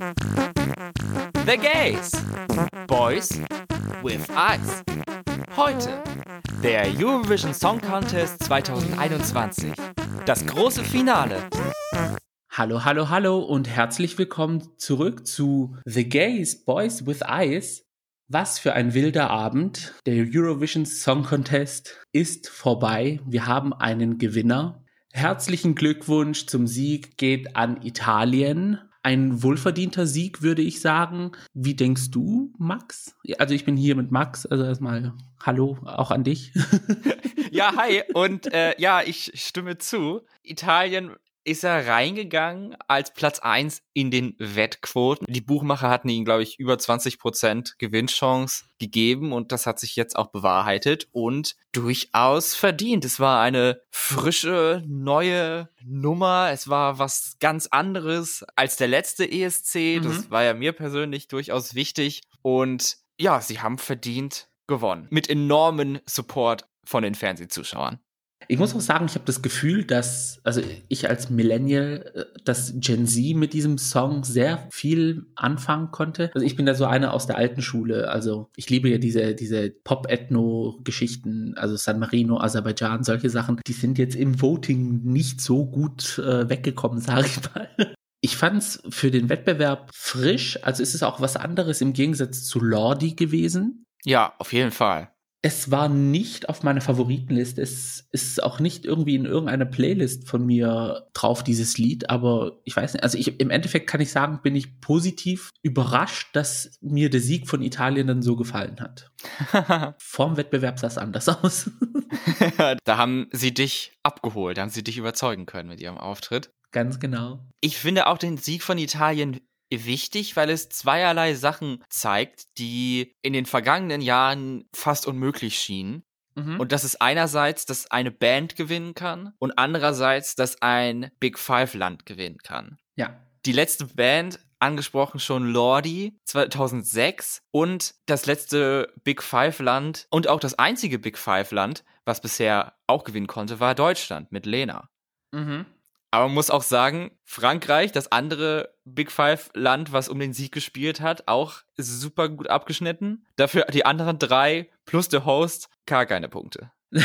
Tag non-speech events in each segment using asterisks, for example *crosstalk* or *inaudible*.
The Gays. Boys with Eyes. Heute der Eurovision Song Contest 2021. Das große Finale. Hallo, hallo, hallo und herzlich willkommen zurück zu The Gays Boys with Eyes. Was für ein wilder Abend. Der Eurovision Song Contest ist vorbei. Wir haben einen Gewinner. Herzlichen Glückwunsch zum Sieg geht an Italien. Ein wohlverdienter Sieg, würde ich sagen. Wie denkst du, Max? Also ich bin hier mit Max, also erstmal Hallo auch an dich. *laughs* ja, hi und äh, ja, ich stimme zu. Italien ist er reingegangen als Platz 1 in den Wettquoten. Die Buchmacher hatten ihm, glaube ich, über 20% Gewinnchance gegeben und das hat sich jetzt auch bewahrheitet und durchaus verdient. Es war eine frische, neue Nummer. Es war was ganz anderes als der letzte ESC. Mhm. Das war ja mir persönlich durchaus wichtig und ja, sie haben verdient gewonnen. Mit enormen Support von den Fernsehzuschauern. Ich muss auch sagen, ich habe das Gefühl, dass, also ich als Millennial, äh, dass Gen Z mit diesem Song sehr viel anfangen konnte. Also ich bin da so einer aus der alten Schule. Also ich liebe ja diese, diese Pop-Ethno-Geschichten, also San Marino, Aserbaidschan, solche Sachen. Die sind jetzt im Voting nicht so gut äh, weggekommen, *laughs* sage ich mal. Ich fand's für den Wettbewerb frisch, also ist es auch was anderes im Gegensatz zu Lordi gewesen. Ja, auf jeden Fall. Es war nicht auf meiner Favoritenliste. Es ist auch nicht irgendwie in irgendeiner Playlist von mir drauf, dieses Lied. Aber ich weiß nicht, also ich, im Endeffekt kann ich sagen, bin ich positiv überrascht, dass mir der Sieg von Italien dann so gefallen hat. *laughs* Vorm Wettbewerb sah es anders aus. da haben sie dich abgeholt, da haben sie dich überzeugen können mit ihrem Auftritt. Ganz genau. Ich finde auch den Sieg von Italien wichtig, weil es zweierlei Sachen zeigt, die in den vergangenen Jahren fast unmöglich schienen. Mhm. Und das ist einerseits, dass eine Band gewinnen kann und andererseits, dass ein Big Five Land gewinnen kann. Ja. Die letzte Band angesprochen schon Lordi 2006 und das letzte Big Five Land und auch das einzige Big Five Land, was bisher auch gewinnen konnte, war Deutschland mit Lena. Mhm. Aber man muss auch sagen, Frankreich, das andere Big Five-Land, was um den Sieg gespielt hat, auch super gut abgeschnitten. Dafür die anderen drei plus der Host gar keine Punkte. *laughs*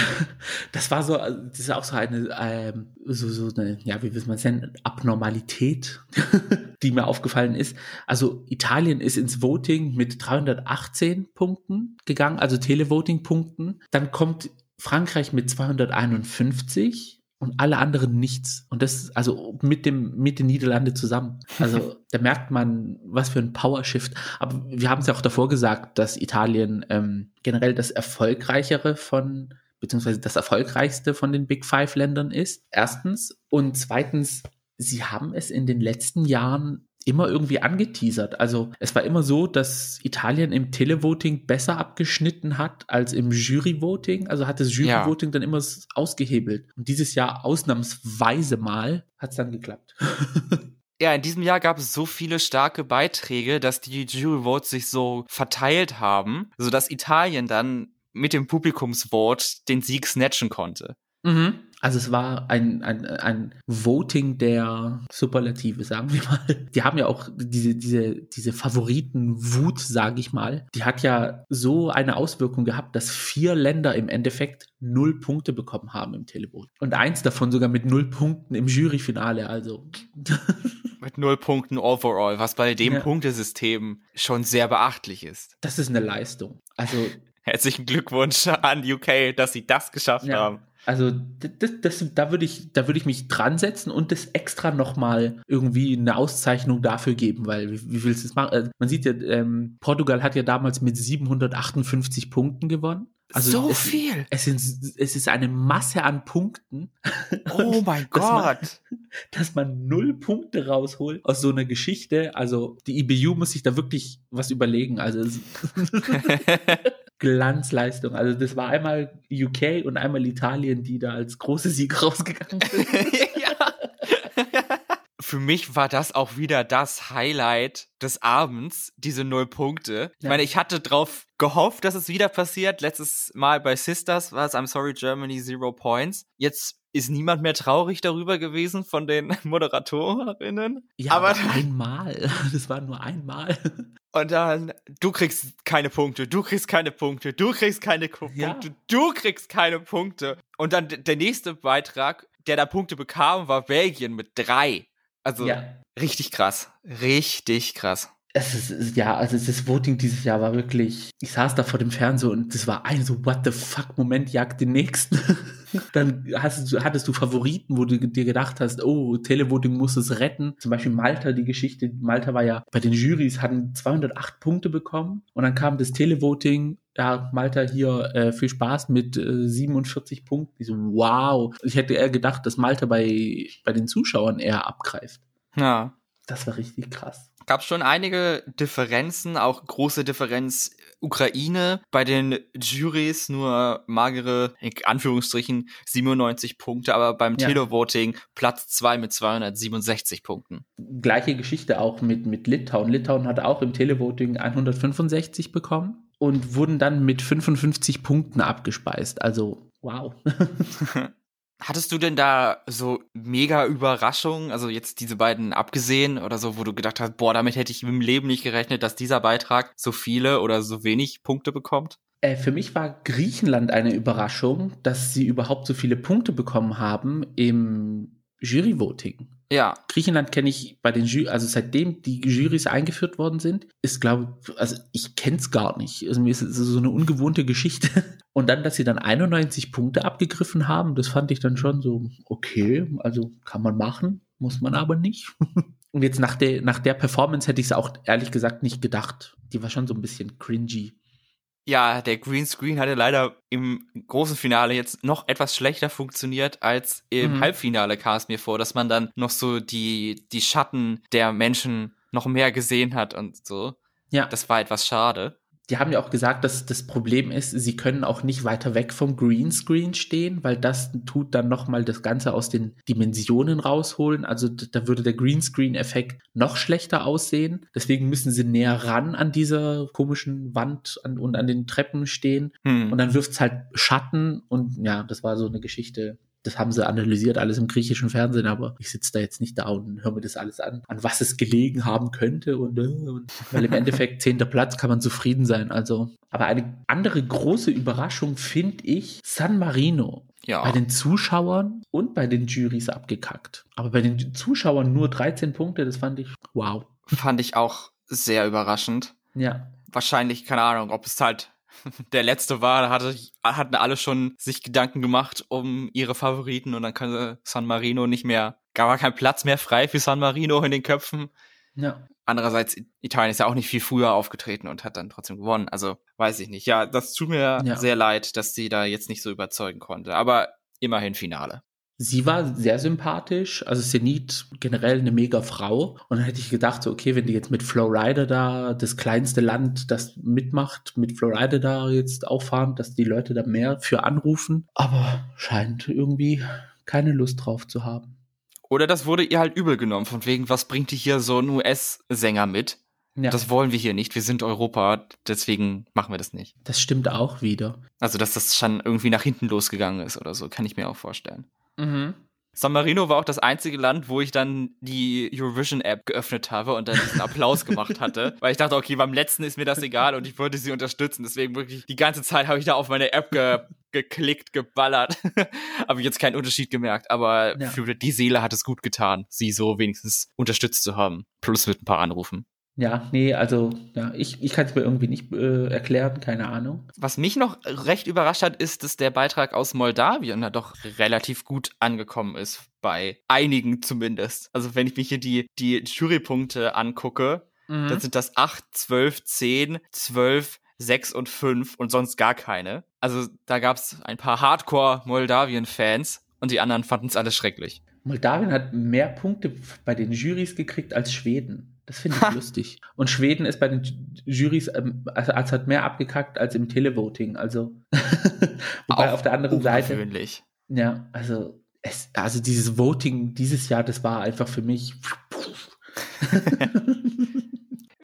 Das war so, also, das ist auch so eine, ähm, so, so eine, ja, wie will man es nennen, Abnormalität, *laughs* die mir aufgefallen ist. Also Italien ist ins Voting mit 318 Punkten gegangen, also Televoting-Punkten. Dann kommt Frankreich mit 251 und alle anderen nichts. Und das, also mit dem, mit den Niederlanden zusammen. Also *laughs* da merkt man, was für ein Power-Shift. Aber wir haben es ja auch davor gesagt, dass Italien ähm, generell das erfolgreichere von, beziehungsweise das erfolgreichste von den Big Five Ländern ist. Erstens. Und zweitens, sie haben es in den letzten Jahren immer irgendwie angeteasert. Also es war immer so, dass Italien im Televoting besser abgeschnitten hat als im Juryvoting. Also hat das Juryvoting ja. dann immer ausgehebelt. Und dieses Jahr ausnahmsweise mal hat es dann geklappt. *laughs* Ja, in diesem Jahr gab es so viele starke Beiträge, dass die Juryvotes sich so verteilt haben, sodass Italien dann mit dem Publikumsvote den Sieg snatchen konnte. Mhm. Also es war ein, ein, ein Voting der Superlative, sagen wir mal. Die haben ja auch diese, diese, diese Favoritenwut, sage ich mal. Die hat ja so eine Auswirkung gehabt, dass vier Länder im Endeffekt null Punkte bekommen haben im Televote. Und eins davon sogar mit null Punkten im Juryfinale, also. *laughs* mit null Punkten overall, was bei dem ja. Punktesystem schon sehr beachtlich ist. Das ist eine Leistung. Also. *laughs* Herzlichen Glückwunsch an UK, dass sie das geschafft ja. haben. Also das, das, da würde ich, da würde ich mich dran setzen und das extra nochmal irgendwie eine Auszeichnung dafür geben, weil wie, wie willst du es machen? Also, man sieht ja, ähm, Portugal hat ja damals mit 758 Punkten gewonnen. Also so es, viel. Es, sind, es ist eine Masse an Punkten. Oh *laughs* mein Gott. Man, *laughs* dass man null Punkte rausholt aus so einer Geschichte. Also die IBU muss sich da wirklich was überlegen. Also *laughs* Glanzleistung. Also das war einmal UK und einmal Italien, die da als große Sieg rausgegangen sind. *laughs* ja. Für mich war das auch wieder das Highlight des Abends, diese null Punkte. Ich Ja. meine, ich hatte drauf gehofft, dass es wieder passiert. Letztes Mal bei Sisters war es I'm sorry Germany Zero Points. Jetzt ist niemand mehr traurig darüber gewesen von den *laughs* Moderatorinnen. Ja, aber aber einmal. *laughs* Das war nur einmal. und dann du kriegst keine Punkte, du kriegst keine Punkte, du kriegst keine Ko- Ja. Punkte, du kriegst keine Punkte. Und dann der nächste Beitrag, der da Punkte bekam, war Belgien mit drei. Also Ja. richtig krass, richtig krass. Es ist, ja, also das Voting dieses Jahr war wirklich, ich saß da vor dem Fernseher und das war ein so what the fuck Moment, jagt den nächsten. *laughs* Dann hast du, hattest du Favoriten, wo du dir gedacht hast, oh, Televoting muss es retten. Zum Beispiel Malta, die Geschichte, Malta war ja bei den Jurys, hatten 208 Punkte bekommen und dann kam das Televoting, ja, Malta hier, äh, viel Spaß mit äh, 47 Punkten. Ich so, wow. Ich hätte eher gedacht, dass Malta bei, bei den Zuschauern eher abgreift. Ja. Das war richtig krass. Gab schon einige Differenzen, auch große Differenz Ukraine. Bei den Juries nur magere, in Anführungsstrichen, 97 Punkte, aber beim Ja. Televoting Platz 2 mit 267 Punkten. gleiche Geschichte auch mit, mit Litauen. Litauen hat auch im Televoting 165 bekommen und wurden dann mit 55 Punkten abgespeist. Also, wow. *laughs* Hattest du denn da so mega Überraschungen, also jetzt diese beiden abgesehen oder so, wo du gedacht hast, boah, damit hätte ich im Leben nicht gerechnet, dass dieser Beitrag so viele oder so wenig Punkte bekommt? Äh, für mich war Griechenland eine Überraschung, dass sie überhaupt so viele Punkte bekommen haben im Juryvoting. Ja, Griechenland kenne ich bei den Jury, also seitdem die Jurys eingeführt worden sind, ist glaube also ich kenne es gar nicht. Also mir ist es so eine ungewohnte Geschichte. *laughs* Und dann, dass sie dann 91 Punkte abgegriffen haben, das fand ich dann schon so, okay, also kann man machen, muss man aber nicht. *laughs* Und jetzt nach der, nach der Performance hätte ich es auch ehrlich gesagt nicht gedacht. Die war schon so ein bisschen cringy. Ja, der Greenscreen hatte leider im großen Finale jetzt noch etwas schlechter funktioniert als im Mhm. Halbfinale, kam es mir vor, dass man dann noch so die, die Schatten der Menschen noch mehr gesehen hat und so. Ja. Das war etwas schade. Die haben ja auch gesagt, dass das Problem ist, sie können auch nicht weiter weg vom Greenscreen stehen, weil das tut dann nochmal das Ganze aus den Dimensionen rausholen. Also da würde der Greenscreen-Effekt noch schlechter aussehen. Deswegen müssen sie näher ran an dieser komischen Wand an, und an den Treppen stehen. Hm. Und dann wirft's halt Schatten und ja, das war so eine Geschichte. Das haben sie analysiert, alles im griechischen Fernsehen, aber ich sitze da jetzt nicht da und höre mir das alles an, an was es gelegen haben könnte. Und, äh, und weil im Endeffekt zehnter Platz kann man zufrieden sein. Also, aber eine andere große Überraschung finde ich San Marino. ja. Bei den Zuschauern und bei den Juries abgekackt. Aber bei den Zuschauern nur 13 Punkte, das fand ich wow. fand ich auch sehr überraschend. Ja. Wahrscheinlich, keine Ahnung, ob es halt *laughs* der letzte war, da hatte, hatten alle schon sich Gedanken gemacht um ihre Favoriten und dann kann San Marino nicht mehr, gar war kein Platz mehr frei für San Marino in den Köpfen. Ja. Andererseits, Italien ist ja auch nicht viel früher aufgetreten und hat dann trotzdem gewonnen. Also, weiß ich nicht. Ja, das tut mir Ja. sehr leid, dass sie da jetzt nicht so überzeugen konnte. Aber immerhin Finale. Sie war sehr sympathisch, also Zenit generell eine mega Frau. Und dann hätte ich gedacht, so, okay, wenn die jetzt mit Flowrider da, das kleinste Land, das mitmacht, mit Flowrider da jetzt auffahren, dass die Leute da mehr für anrufen. Aber scheint irgendwie keine Lust drauf zu haben. Oder das wurde ihr halt übel genommen, von wegen, was bringt die hier so ein US-Sänger mit? Ja, Das das, wollen wir hier nicht. Wir sind Europa, deswegen machen wir das nicht. das stimmt auch wieder. Also, dass das schon irgendwie nach hinten losgegangen ist oder so, kann ich mir auch vorstellen. Mhm. San Marino war auch das einzige Land, wo ich dann die Eurovision-App geöffnet habe und dann diesen Applaus gemacht hatte. *laughs* Weil ich dachte, okay, beim letzten ist mir das egal und ich wollte sie unterstützen. Deswegen wirklich die ganze Zeit habe ich da auf meine App ge geklickt, geballert. *laughs* habe jetzt keinen Unterschied gemerkt. Aber Ja. für die Seele hat es gut getan, sie so wenigstens unterstützt zu haben. Plus mit ein paar Anrufen. Ja, nee, also, ja, ich, ich kann es mir irgendwie nicht äh, erklären, keine Ahnung. Was mich noch recht überrascht hat, ist, dass der Beitrag aus Moldawien da doch relativ gut angekommen ist. Bei einigen zumindest. Also wenn ich mich hier die, die Jurypunkte angucke, Mhm. dann sind das 8, 12, 10, 12, 6 und 5 und sonst gar keine. Also da gab es ein paar Hardcore-Moldawien-Fans und die anderen fanden es alles schrecklich. Moldawien hat mehr Punkte bei den Jurys gekriegt als Schweden. Das finde ich *laughs* lustig. Und Schweden ist bei den Ju- Jurys, ähm, also, also hat mehr abgekackt als im Televoting. Also, *laughs* wobei Auch auf der anderen Seite, ja, also es, also dieses Voting dieses Jahr, das war einfach für mich. *laughs*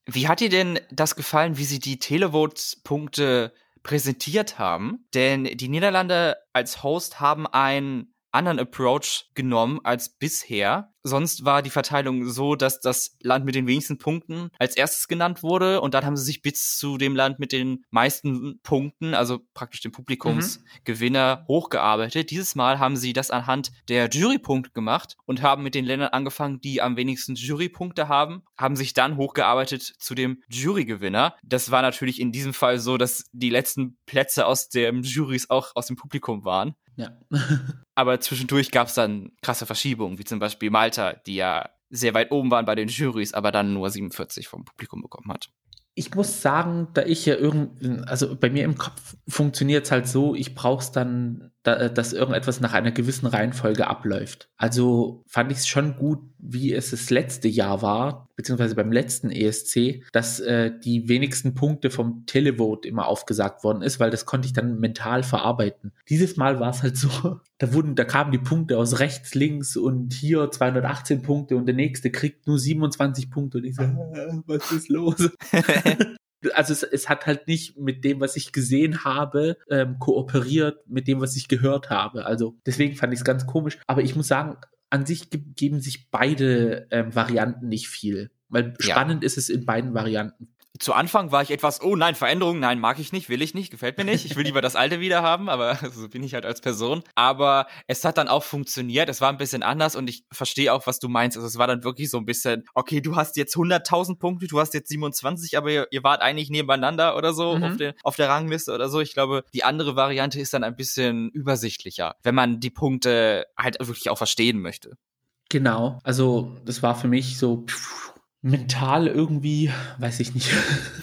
wie hat dir denn das gefallen, wie sie die Televotes-Punkte präsentiert haben? Denn die Niederlande als Host haben einen anderen Approach genommen als bisher. Sonst war die Verteilung so, dass das Land mit den wenigsten Punkten als erstes genannt wurde und dann haben sie sich bis zu dem Land mit den meisten Punkten, also praktisch dem Publikumsgewinner, mhm. hochgearbeitet. Dieses Mal haben sie das anhand der Jurypunkte gemacht und haben mit den Ländern angefangen, die am wenigsten Jurypunkte haben, haben sich dann hochgearbeitet zu dem Jurygewinner. Das war natürlich in diesem Fall so, dass die letzten Plätze aus dem Jurys auch aus dem Publikum waren. Ja. *laughs* Aber zwischendurch gab es dann krasse Verschiebungen, wie zum Beispiel Malta, die ja sehr weit oben waren bei den Jurys, aber dann nur 47 vom Publikum bekommen hat ich muss sagen, da ich ja irgend, also bei mir im Kopf funktioniert es halt so, ich brauche es dann, da, dass irgendetwas nach einer gewissen Reihenfolge abläuft. Also fand ich es schon gut, wie es das letzte Jahr war, beziehungsweise beim letzten ESC, dass äh, die wenigsten Punkte vom Televote immer aufgesagt worden ist, weil das konnte ich dann mental verarbeiten. Dieses Mal war es halt so, *laughs* da wurden, da kamen die Punkte aus rechts, links und hier 218 Punkte und der nächste kriegt nur 27 Punkte und ich so, äh, *laughs* was ist los? *laughs* also es, es, hat halt nicht mit dem, was ich gesehen habe, ähm, kooperiert mit dem, was ich gehört habe. Also deswegen fand ich es ganz komisch. Aber ich muss sagen, an sich ge geben sich beide ähm, Varianten nicht viel. Weil spannend ja. ist es in beiden Varianten zu Anfang war ich etwas, oh nein, Veränderung, nein, mag ich nicht, will ich nicht, gefällt mir nicht. Ich will lieber das alte wieder haben, aber *laughs* so bin ich halt als Person. Aber es hat dann auch funktioniert. Es war ein bisschen anders und ich verstehe auch, was du meinst. Also es war dann wirklich so ein bisschen, okay, du hast jetzt 100.000 Punkte, du hast jetzt 27, aber ihr, ihr wart eigentlich nebeneinander oder so mhm. auf, der, auf der Rangliste oder so. Ich glaube, die andere Variante ist dann ein bisschen übersichtlicher, wenn man die Punkte halt wirklich auch verstehen möchte. Genau, also das war für mich so, pff, mental irgendwie, weiß ich nicht.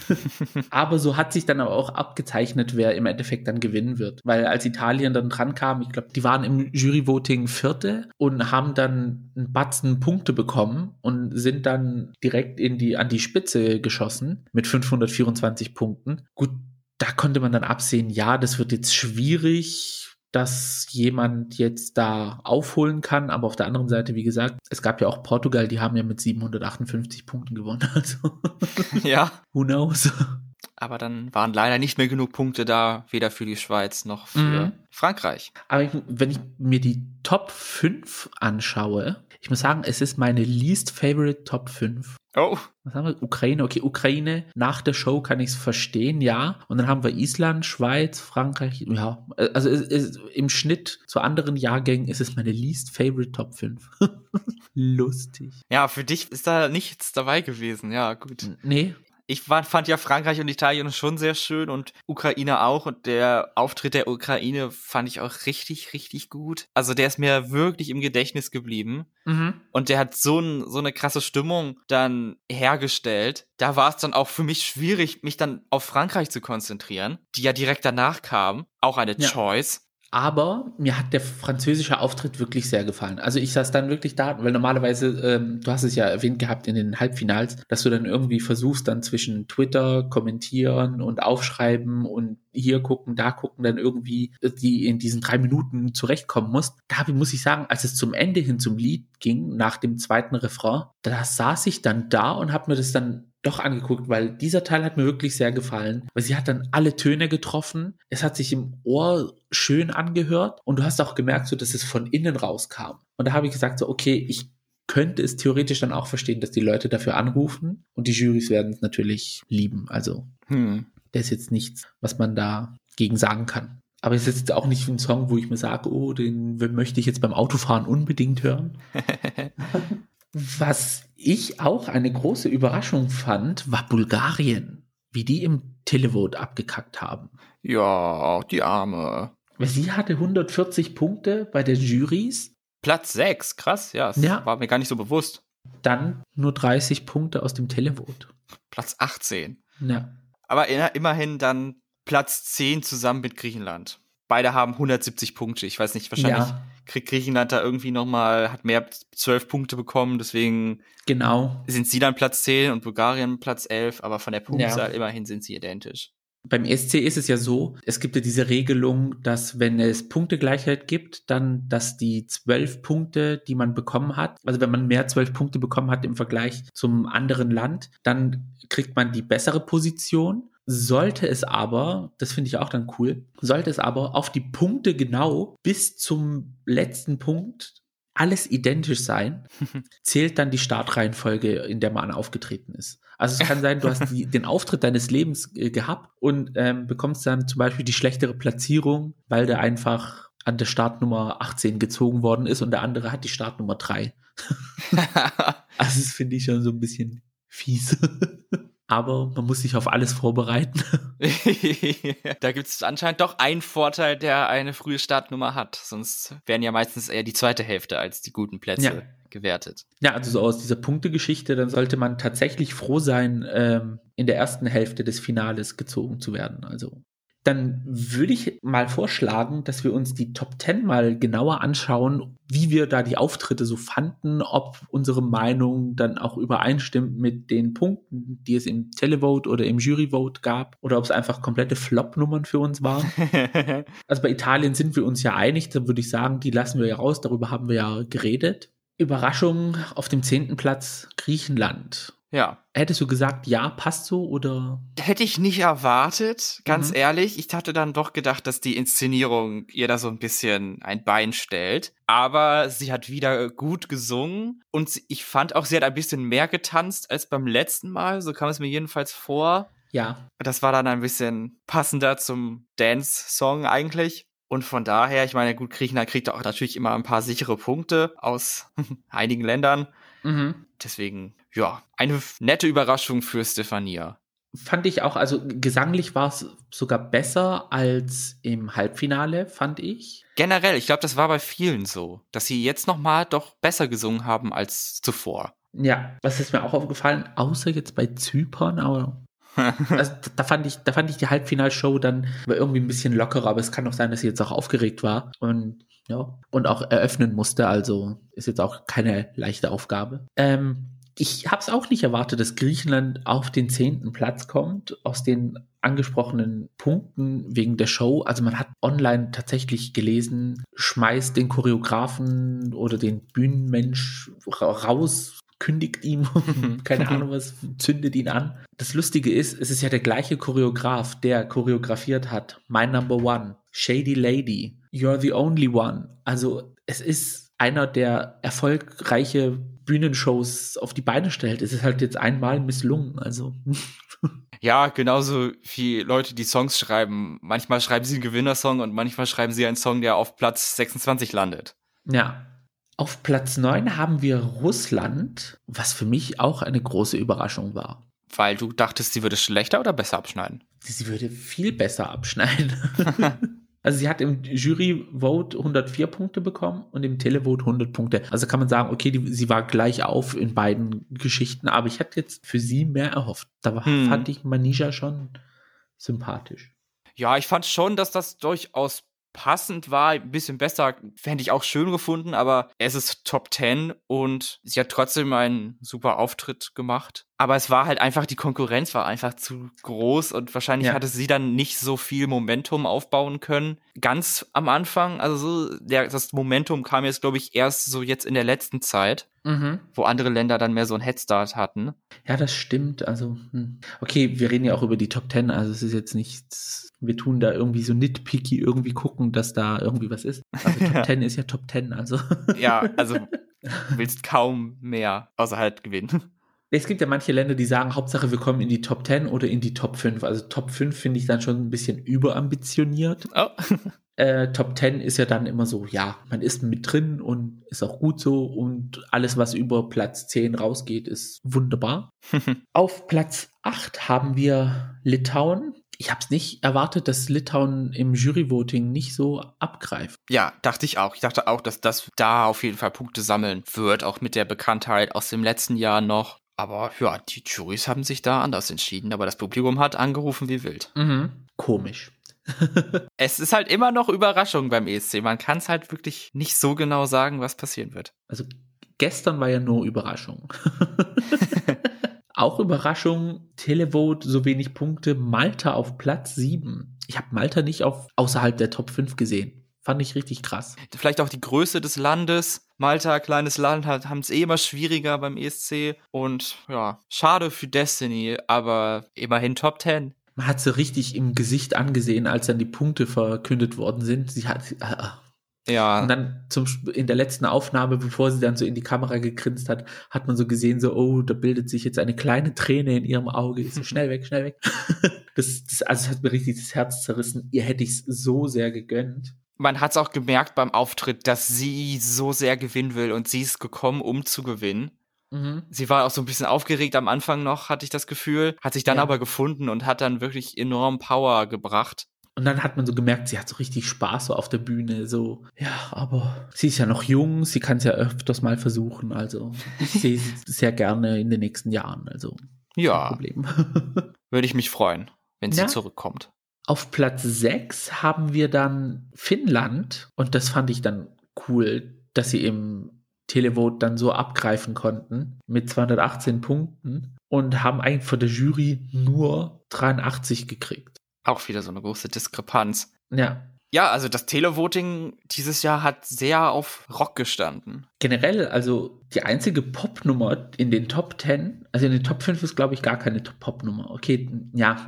*laughs* aber so hat sich dann aber auch abgezeichnet, wer im Endeffekt dann gewinnen wird. Weil als Italien dann dran kam, ich glaube, die waren im Juryvoting Vierte und haben dann einen Batzen Punkte bekommen und sind dann direkt in die, an die Spitze geschossen mit 524 Punkten. Gut, da konnte man dann absehen, ja, das wird jetzt schwierig dass jemand jetzt da aufholen kann. Aber auf der anderen Seite, wie gesagt, es gab ja auch Portugal, die haben ja mit 758 Punkten gewonnen. *laughs* Also, ja. Who knows? Aber dann waren leider nicht mehr genug Punkte da, weder für die Schweiz noch für mhm. Frankreich. Aber ich, wenn ich mir die Top 5 anschaue, ich muss sagen, es ist meine least favorite Top 5. Oh. Was haben wir? Ukraine. Okay, Ukraine. Nach der Show kann ich es verstehen, ja. Und dann haben wir Island, Schweiz, Frankreich. Ja, also es, es, im Schnitt zu anderen Jahrgängen ist es meine least favorite Top 5. *laughs* Lustig. Ja, für dich ist da nichts dabei gewesen. Ja, gut. Nee, ich fand ja Frankreich und Italien schon sehr schön und Ukraine auch und der Auftritt der Ukraine fand ich auch richtig, richtig gut. Also der ist mir wirklich im Gedächtnis geblieben mhm. und der hat so, ein, so eine krasse Stimmung dann hergestellt. Da war es dann auch für mich schwierig, mich dann auf Frankreich zu konzentrieren, die ja direkt danach kam. Auch eine ja. Choice. Aber mir hat der französische Auftritt wirklich sehr gefallen. Also ich saß dann wirklich da, weil normalerweise, ähm, du hast es ja erwähnt gehabt in den Halbfinals, dass du dann irgendwie versuchst, dann zwischen Twitter, kommentieren und aufschreiben und hier gucken, da gucken, dann irgendwie die in diesen drei Minuten zurechtkommen musst. Da muss ich sagen, als es zum Ende hin zum Lied ging, nach dem zweiten Refrain, da saß ich dann da und habe mir das dann doch angeguckt, weil dieser Teil hat mir wirklich sehr gefallen, weil sie hat dann alle Töne getroffen. Es hat sich im Ohr schön angehört und du hast auch gemerkt, so dass es von innen rauskam. Und da habe ich gesagt, so okay, ich könnte es theoretisch dann auch verstehen, dass die Leute dafür anrufen und die Jurys werden es natürlich lieben. Also, hm. das ist jetzt nichts, was man da gegen sagen kann. Aber es ist jetzt auch nicht ein Song, wo ich mir sage, oh, den möchte ich jetzt beim Autofahren unbedingt hören. *laughs* Was ich auch eine große Überraschung fand, war Bulgarien, wie die im Televote abgekackt haben. Ja, die Arme. Sie hatte 140 Punkte bei der Jurys. Platz 6, krass, ja, das ja. war mir gar nicht so bewusst. Dann nur 30 Punkte aus dem Televote. Platz 18. Ja. Aber immerhin dann Platz 10 zusammen mit Griechenland. Beide haben 170 Punkte. Ich weiß nicht, wahrscheinlich ja kriegt Griechenland da irgendwie nochmal, hat mehr zwölf Punkte bekommen, deswegen genau. sind sie dann Platz 10 und Bulgarien Platz 11, aber von der Punktzahl ja. immerhin sind sie identisch. beim ESC ist es ja so, es gibt ja diese Regelung, dass wenn es Punktegleichheit gibt, dann, dass die zwölf Punkte, die man bekommen hat, also wenn man mehr zwölf Punkte bekommen hat im Vergleich zum anderen Land, dann kriegt man die bessere Position. Sollte es aber, das finde ich auch dann cool, sollte es aber auf die Punkte genau bis zum letzten Punkt alles identisch sein, *laughs* zählt dann die Startreihenfolge, in der man aufgetreten ist. Also es kann sein, du hast die, *laughs* den Auftritt deines Lebens äh, gehabt und ähm, bekommst dann zum Beispiel die schlechtere Platzierung, weil der einfach an der Startnummer 18 gezogen worden ist und der andere hat die Startnummer 3. *laughs* also das finde ich schon so ein bisschen fies. Aber man muss sich auf alles vorbereiten. *laughs* *laughs* da gibt es anscheinend doch einen Vorteil, der eine frühe Startnummer hat. Sonst wären ja meistens eher die zweite Hälfte als die guten Plätze ja. gewertet. Ja, also so aus dieser Punktegeschichte, dann sollte man tatsächlich froh sein, ähm, in der ersten Hälfte des Finales gezogen zu werden. Also dann würde ich mal vorschlagen, dass wir uns die Top 10 mal genauer anschauen, wie wir da die Auftritte so fanden, ob unsere Meinung dann auch übereinstimmt mit den Punkten, die es im Televote oder im Juryvote gab, oder ob es einfach komplette Flop-Nummern für uns waren. *laughs* also bei Italien sind wir uns ja einig, da würde ich sagen, die lassen wir ja raus, darüber haben wir ja geredet. Überraschung auf dem zehnten Platz Griechenland. Ja. Hättest du gesagt, ja, passt so oder? Hätte ich nicht erwartet, ganz mhm. ehrlich. Ich hatte dann doch gedacht, dass die Inszenierung ihr da so ein bisschen ein Bein stellt. Aber sie hat wieder gut gesungen und ich fand auch, sie hat ein bisschen mehr getanzt als beim letzten Mal. So kam es mir jedenfalls vor. Ja. Das war dann ein bisschen passender zum Dance-Song eigentlich. Und von daher, ich meine, gut, Griechenland kriegt auch natürlich immer ein paar sichere Punkte aus *laughs* einigen Ländern. Mhm. Deswegen, ja, eine nette Überraschung für Stefania. Fand ich auch, also gesanglich war es sogar besser als im Halbfinale, fand ich. Generell, ich glaube, das war bei vielen so, dass sie jetzt nochmal doch besser gesungen haben als zuvor. Ja, was ist mir auch aufgefallen, außer jetzt bei Zypern, aber *laughs* also, da fand ich, da fand ich die Halbfinalshow dann irgendwie ein bisschen lockerer, aber es kann auch sein, dass sie jetzt auch aufgeregt war und ja und auch eröffnen musste. Also ist jetzt auch keine leichte Aufgabe. Ähm, ich habe es auch nicht erwartet, dass Griechenland auf den zehnten Platz kommt, aus den angesprochenen Punkten wegen der Show. Also man hat online tatsächlich gelesen, schmeißt den Choreografen oder den Bühnenmensch raus, kündigt ihm, *laughs* keine Ahnung *laughs* was, zündet ihn an. Das Lustige ist, es ist ja der gleiche Choreograf, der choreografiert hat. My Number One, Shady Lady, You're the Only One. Also es ist einer, der erfolgreiche Bühnenshows auf die Beine stellt. Es ist halt jetzt einmal misslungen. Also *laughs* Ja, genauso wie Leute, die Songs schreiben. Manchmal schreiben sie einen Gewinnersong und manchmal schreiben sie einen Song, der auf Platz 26 landet. Ja, auf Platz 9 haben wir Russland, was für mich auch eine große Überraschung war. Weil du dachtest, sie würde schlechter oder besser abschneiden? Sie würde viel besser abschneiden. *laughs* also sie hat im Jury-Vote 104 Punkte bekommen und im Televote 100 Punkte. Also kann man sagen, okay, die, sie war gleich auf in beiden Geschichten, aber ich hätte jetzt für sie mehr erhofft. Da hm. fand ich Manisha schon sympathisch. Ja, ich fand schon, dass das durchaus passend war, ein bisschen besser, fände ich auch schön gefunden, aber es ist Top 10 und sie hat trotzdem einen super Auftritt gemacht. Aber es war halt einfach, die Konkurrenz war einfach zu groß und wahrscheinlich ja. hatte sie dann nicht so viel Momentum aufbauen können. Ganz am Anfang, also so, der, das Momentum kam jetzt, glaube ich, erst so jetzt in der letzten Zeit, mhm. wo andere Länder dann mehr so einen Headstart hatten. Ja, das stimmt. Also, hm. okay, wir reden ja auch über die Top 10, also es ist jetzt nichts, wir tun da irgendwie so nitpicky irgendwie gucken, dass da irgendwie was ist. Also *laughs* Top 10 ist ja Top 10, also. ja, also *laughs* willst kaum mehr außer halt gewinnen. Es gibt ja manche Länder, die sagen, Hauptsache wir kommen in die Top 10 oder in die Top 5. Also Top 5 finde ich dann schon ein bisschen überambitioniert. Oh. *laughs* äh, Top 10 ist ja dann immer so, ja, man ist mit drin und ist auch gut so und alles, was über Platz 10 rausgeht, ist wunderbar. *laughs* Auf Platz 8 haben wir Litauen. Ich habe es nicht erwartet, dass Litauen im Juryvoting nicht so abgreift. Ja, dachte ich auch. Ich dachte auch, dass das da auf jeden Fall Punkte sammeln wird, auch mit der Bekanntheit aus dem letzten Jahr noch. Aber ja, die Juries haben sich da anders entschieden, aber das Publikum hat angerufen wie wild. Mhm. Komisch. *laughs* es ist halt immer noch Überraschung beim ESC. Man kann es halt wirklich nicht so genau sagen, was passieren wird. Also gestern war ja nur Überraschung. *laughs* *laughs* Auch Überraschung, Televote so wenig Punkte, Malta auf Platz 7. Ich habe Malta nicht auf außerhalb der Top 5 gesehen. Fand ich richtig krass. Vielleicht auch die Größe des Landes. Malta, kleines Land, haben es eh immer schwieriger beim ESC. Und ja, schade für Destiny, aber immerhin Top 10 man hat sie richtig im Gesicht angesehen, als dann die Punkte verkündet worden sind. Sie hat, äh, ja. Und dann zum, in der letzten Aufnahme, bevor sie dann so in die Kamera gegrinst hat, hat man so gesehen, so, oh, da bildet sich jetzt eine kleine Träne in ihrem Auge. Ich so, *laughs* schnell weg, schnell weg. *laughs* das, das, also, es hat mir richtig das Herz zerrissen. Ihr hätte ich es so sehr gegönnt. Man hat es auch gemerkt beim Auftritt, dass sie so sehr gewinnen will und sie ist gekommen, um zu gewinnen. Mhm. Sie war auch so ein bisschen aufgeregt am Anfang noch, hatte ich das Gefühl, hat sich dann ja. aber gefunden und hat dann wirklich enorm Power gebracht. Und dann hat man so gemerkt, sie hat so richtig Spaß so auf der Bühne. So, ja, aber sie ist ja noch jung, sie kann es ja öfters mal versuchen. Also ich sehe sie *laughs* sehr gerne in den nächsten Jahren. Also ja, Problem. *laughs* würde ich mich freuen, wenn sie ja. zurückkommt. Auf Platz 6 haben wir dann Finnland und das fand ich dann cool, dass sie im Televote dann so abgreifen konnten mit 218 Punkten und haben eigentlich von der Jury nur 83 gekriegt. Auch wieder so eine große Diskrepanz. Ja. Ja, also das Televoting dieses Jahr hat sehr auf Rock gestanden. Generell, also die einzige Popnummer in den Top 10, also in den Top 5 ist, glaube ich, gar keine Popnummer. Okay, ja,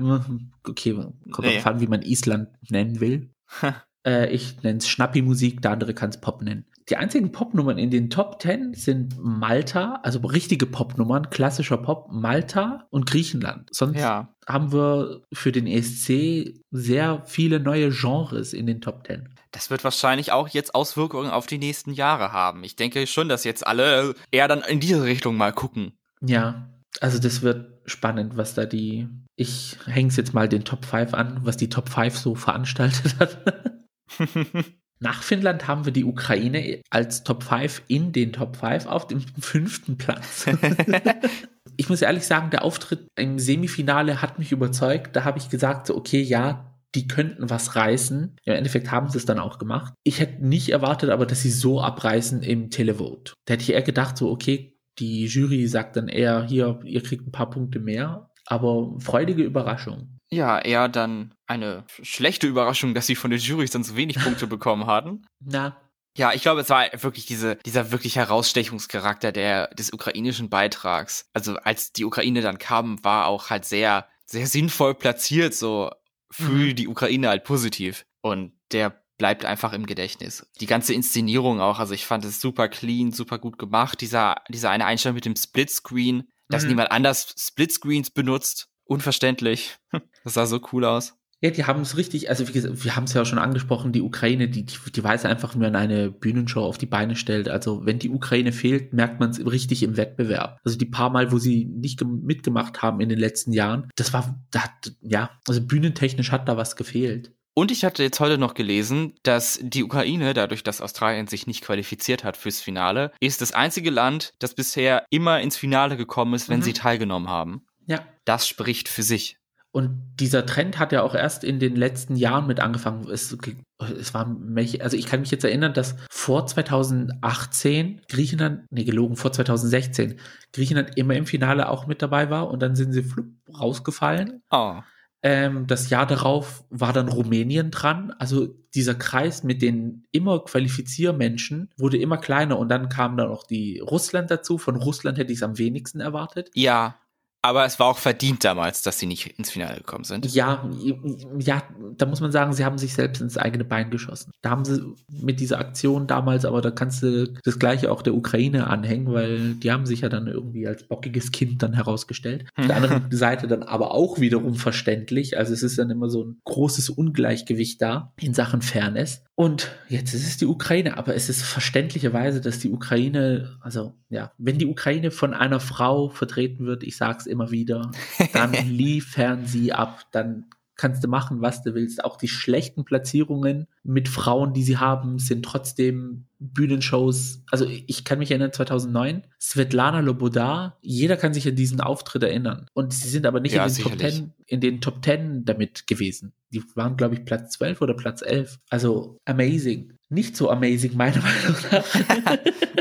okay, kommt nee. an, wie man Island nennen will. *laughs* äh, ich nenne es Schnappi-Musik, der andere kann es Pop nennen. Die einzigen Popnummern in den Top 10 sind Malta, also richtige Popnummern, klassischer Pop, Malta und Griechenland. Sonst ja. haben wir für den ESC sehr viele neue Genres in den Top 10. Das wird wahrscheinlich auch jetzt Auswirkungen auf die nächsten Jahre haben. Ich denke schon, dass jetzt alle eher dann in diese Richtung mal gucken. Ja, also das wird spannend, was da die. Ich hänge es jetzt mal den Top 5 an, was die Top 5 so veranstaltet hat. *laughs* Nach Finnland haben wir die Ukraine als Top 5 in den Top 5 auf dem *laughs* fünften Platz. *laughs* ich muss ehrlich sagen, der Auftritt im Semifinale hat mich überzeugt. Da habe ich gesagt, so, okay, ja, die könnten was reißen. Im Endeffekt haben sie es dann auch gemacht. Ich hätte nicht erwartet, aber dass sie so abreißen im Televote. Da hätte ich eher gedacht, so, okay, die Jury sagt dann eher, hier, ihr kriegt ein paar Punkte mehr. Aber freudige Überraschung. Ja, eher dann eine schlechte Überraschung, dass sie von den Jurys dann so wenig Punkte *laughs* bekommen hatten. Na. Ja, ich glaube, es war wirklich diese, dieser wirklich Herausstechungscharakter der, des ukrainischen Beitrags. Also als die Ukraine dann kam, war auch halt sehr, sehr sinnvoll platziert, so für mhm. die Ukraine halt positiv. Und der bleibt einfach im Gedächtnis. Die ganze Inszenierung auch, also ich fand es super clean, super gut gemacht. Dieser, dieser eine Einstellung mit dem Splitscreen, dass mhm. niemand anders Splitscreens benutzt unverständlich. *laughs* Das sah so cool aus. Ja, die haben es richtig, also wie gesagt, wir haben es ja auch schon angesprochen, die Ukraine, die, die, die weiß einfach, wie man eine Bühnenshow auf die Beine stellt. Also wenn die Ukraine fehlt, merkt man es richtig im Wettbewerb. Also die paar Mal, wo sie nicht mitgemacht haben in den letzten Jahren, das war, da hat, ja, also bühnentechnisch hat da was gefehlt. Und ich hatte jetzt heute noch gelesen, dass die Ukraine, dadurch, dass Australien sich nicht qualifiziert hat fürs Finale, ist das einzige Land, das bisher immer ins Finale gekommen ist, wenn mhm. sie teilgenommen haben. Ja. Das spricht für sich. Und dieser Trend hat ja auch erst in den letzten Jahren mit angefangen. Es, es war, also ich kann mich jetzt erinnern, dass vor 2018 Griechenland, nee, gelogen, vor 2016 Griechenland immer im Finale auch mit dabei war und dann sind sie flupp, rausgefallen. Oh. Ähm, das Jahr darauf war dann Rumänien dran. Also dieser Kreis mit den immer Qualifiziermenschen wurde immer kleiner und dann kam dann auch die Russland dazu. Von Russland hätte ich es am wenigsten erwartet. Ja, aber es war auch verdient damals, dass sie nicht ins Finale gekommen sind. Ja, ja, da muss man sagen, sie haben sich selbst ins eigene Bein geschossen. Da haben sie mit dieser Aktion damals, aber da kannst du das gleiche auch der Ukraine anhängen, weil die haben sich ja dann irgendwie als bockiges Kind dann herausgestellt. Auf der anderen *laughs* Seite dann aber auch wiederum verständlich. Also es ist dann immer so ein großes Ungleichgewicht da in Sachen Fairness. Und jetzt ist es die Ukraine, aber es ist verständlicherweise, dass die Ukraine, also ja, wenn die Ukraine von einer Frau vertreten wird, ich sag's immer wieder, dann *laughs* liefern sie ab, dann kannst du machen, was du willst. Auch die schlechten Platzierungen mit Frauen, die sie haben, sind trotzdem Bühnenshows. Also ich kann mich erinnern, 2009, Svetlana Loboda, jeder kann sich an diesen Auftritt erinnern. Und sie sind aber nicht ja, in, den Top 10, in den Top 10 damit gewesen. Die waren, glaube ich, Platz 12 oder Platz 11. Also amazing. Nicht so amazing, meiner *laughs* Meinung nach. *laughs*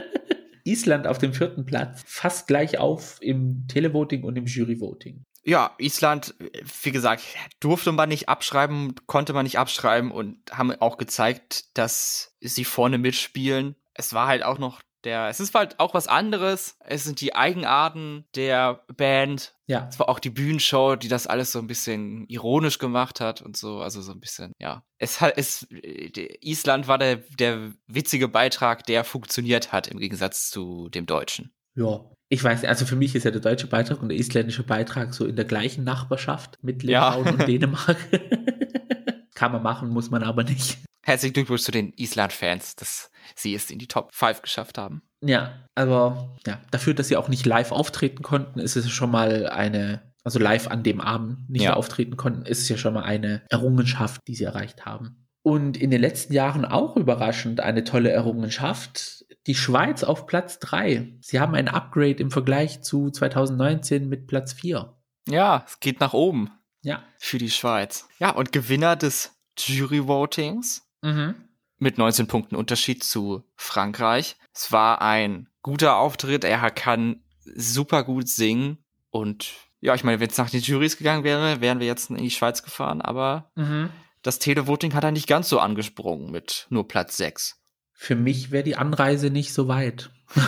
Island auf dem vierten Platz, fast gleich auf im Televoting und im Juryvoting. Ja, Island, wie gesagt, durfte man nicht abschreiben, konnte man nicht abschreiben und haben auch gezeigt, dass sie vorne mitspielen. Es war halt auch noch der, es ist halt auch was anderes. Es sind die Eigenarten der Band. Ja. Es war auch die Bühnenshow, die das alles so ein bisschen ironisch gemacht hat und so, also so ein bisschen, ja. Es hat, es, Island war der, der witzige Beitrag, der funktioniert hat im Gegensatz zu dem Deutschen. Ja. Ich weiß, also für mich ist ja der deutsche Beitrag und der isländische Beitrag so in der gleichen Nachbarschaft mit Litauen ja. und *laughs* Dänemark. *laughs* Kann man machen, muss man aber nicht. Herzlichen Glückwunsch zu den Island-Fans, dass sie es in die Top 5 geschafft haben. Ja, aber ja, dafür, dass sie auch nicht live auftreten konnten, ist es schon mal eine, also live an dem Abend nicht ja. auftreten konnten, ist es ja schon mal eine Errungenschaft, die sie erreicht haben. Und in den letzten Jahren auch überraschend eine tolle Errungenschaft. Die Schweiz auf Platz 3. Sie haben ein Upgrade im Vergleich zu 2019 mit Platz 4. Ja, es geht nach oben. Ja. Für die Schweiz. Ja, und Gewinner des Jury-Votings Mhm. Mit 19 Punkten Unterschied zu Frankreich. Es war ein guter Auftritt. Er kann super gut singen. Und ja, ich meine, wenn es nach den Jurys gegangen wäre, wären wir jetzt in die Schweiz gefahren. Aber mhm. das Televoting hat er nicht ganz so angesprungen mit nur Platz 6. Für mich wäre die Anreise nicht so weit. *laughs*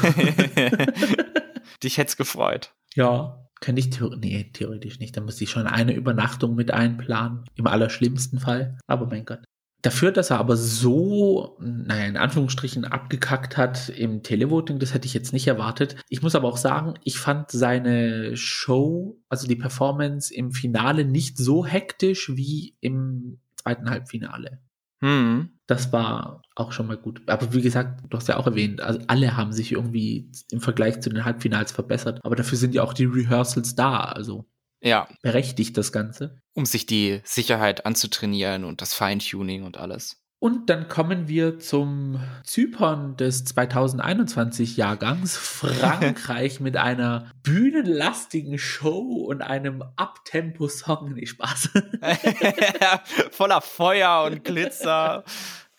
Dich hätte es gefreut. Ja, könnte ich theor nee, theoretisch nicht. Da muss ich schon eine Übernachtung mit einplanen. Im allerschlimmsten Fall. Aber mein Gott. Dafür, dass er aber so, naja, in Anführungsstrichen abgekackt hat im Televoting, das hätte ich jetzt nicht erwartet. Ich muss aber auch sagen, ich fand seine Show, also die Performance im Finale nicht so hektisch wie im zweiten Halbfinale. Hm. Das war auch schon mal gut. Aber wie gesagt, du hast ja auch erwähnt, also alle haben sich irgendwie im Vergleich zu den Halbfinals verbessert. Aber dafür sind ja auch die Rehearsals da. Also ja. berechtigt das Ganze. Um sich die Sicherheit anzutrainieren und das Feintuning und alles. Und dann kommen wir zum Zypern des 2021 Jahrgangs. *laughs* Frankreich mit einer bühnenlastigen Show und einem Abtempo-Song. Nee, Spaß. *laughs* Voller Feuer und Glitzer.